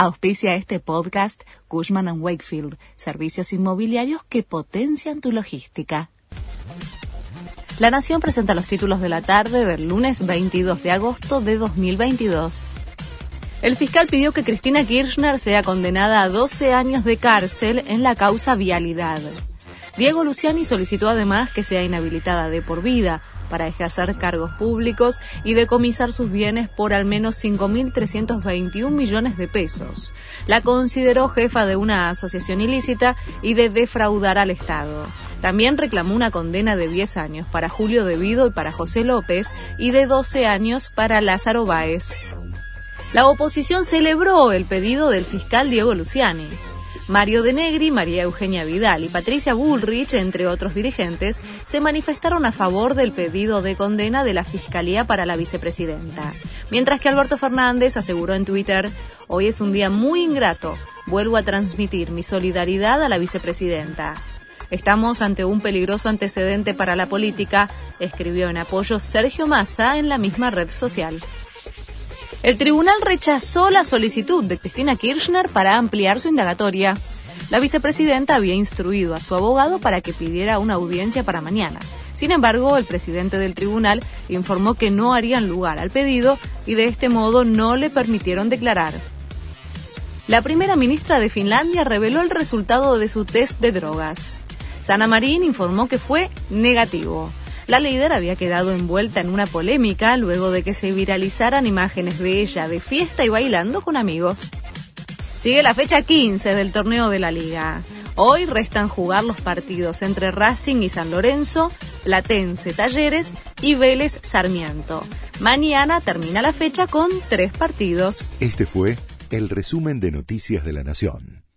Auspicia este podcast Cushman ⁇ Wakefield, servicios inmobiliarios que potencian tu logística. La Nación presenta los títulos de la tarde del lunes 22 de agosto de 2022. El fiscal pidió que Cristina Kirchner sea condenada a 12 años de cárcel en la causa vialidad. Diego Luciani solicitó además que sea inhabilitada de por vida para ejercer cargos públicos y decomisar sus bienes por al menos 5.321 millones de pesos. La consideró jefa de una asociación ilícita y de defraudar al Estado. También reclamó una condena de 10 años para Julio Devido y para José López y de 12 años para Lázaro Báez. La oposición celebró el pedido del fiscal Diego Luciani. Mario De Negri, María Eugenia Vidal y Patricia Bullrich, entre otros dirigentes, se manifestaron a favor del pedido de condena de la Fiscalía para la vicepresidenta. Mientras que Alberto Fernández aseguró en Twitter, hoy es un día muy ingrato, vuelvo a transmitir mi solidaridad a la vicepresidenta. Estamos ante un peligroso antecedente para la política, escribió en apoyo Sergio Massa en la misma red social. El tribunal rechazó la solicitud de Cristina Kirchner para ampliar su indagatoria. La vicepresidenta había instruido a su abogado para que pidiera una audiencia para mañana. Sin embargo, el presidente del tribunal informó que no harían lugar al pedido y de este modo no le permitieron declarar. La primera ministra de Finlandia reveló el resultado de su test de drogas. Sana Marín informó que fue negativo. La líder había quedado envuelta en una polémica luego de que se viralizaran imágenes de ella de fiesta y bailando con amigos. Sigue la fecha 15 del torneo de la liga. Hoy restan jugar los partidos entre Racing y San Lorenzo, Platense Talleres y Vélez Sarmiento. Mañana termina la fecha con tres partidos. Este fue el resumen de Noticias de la Nación.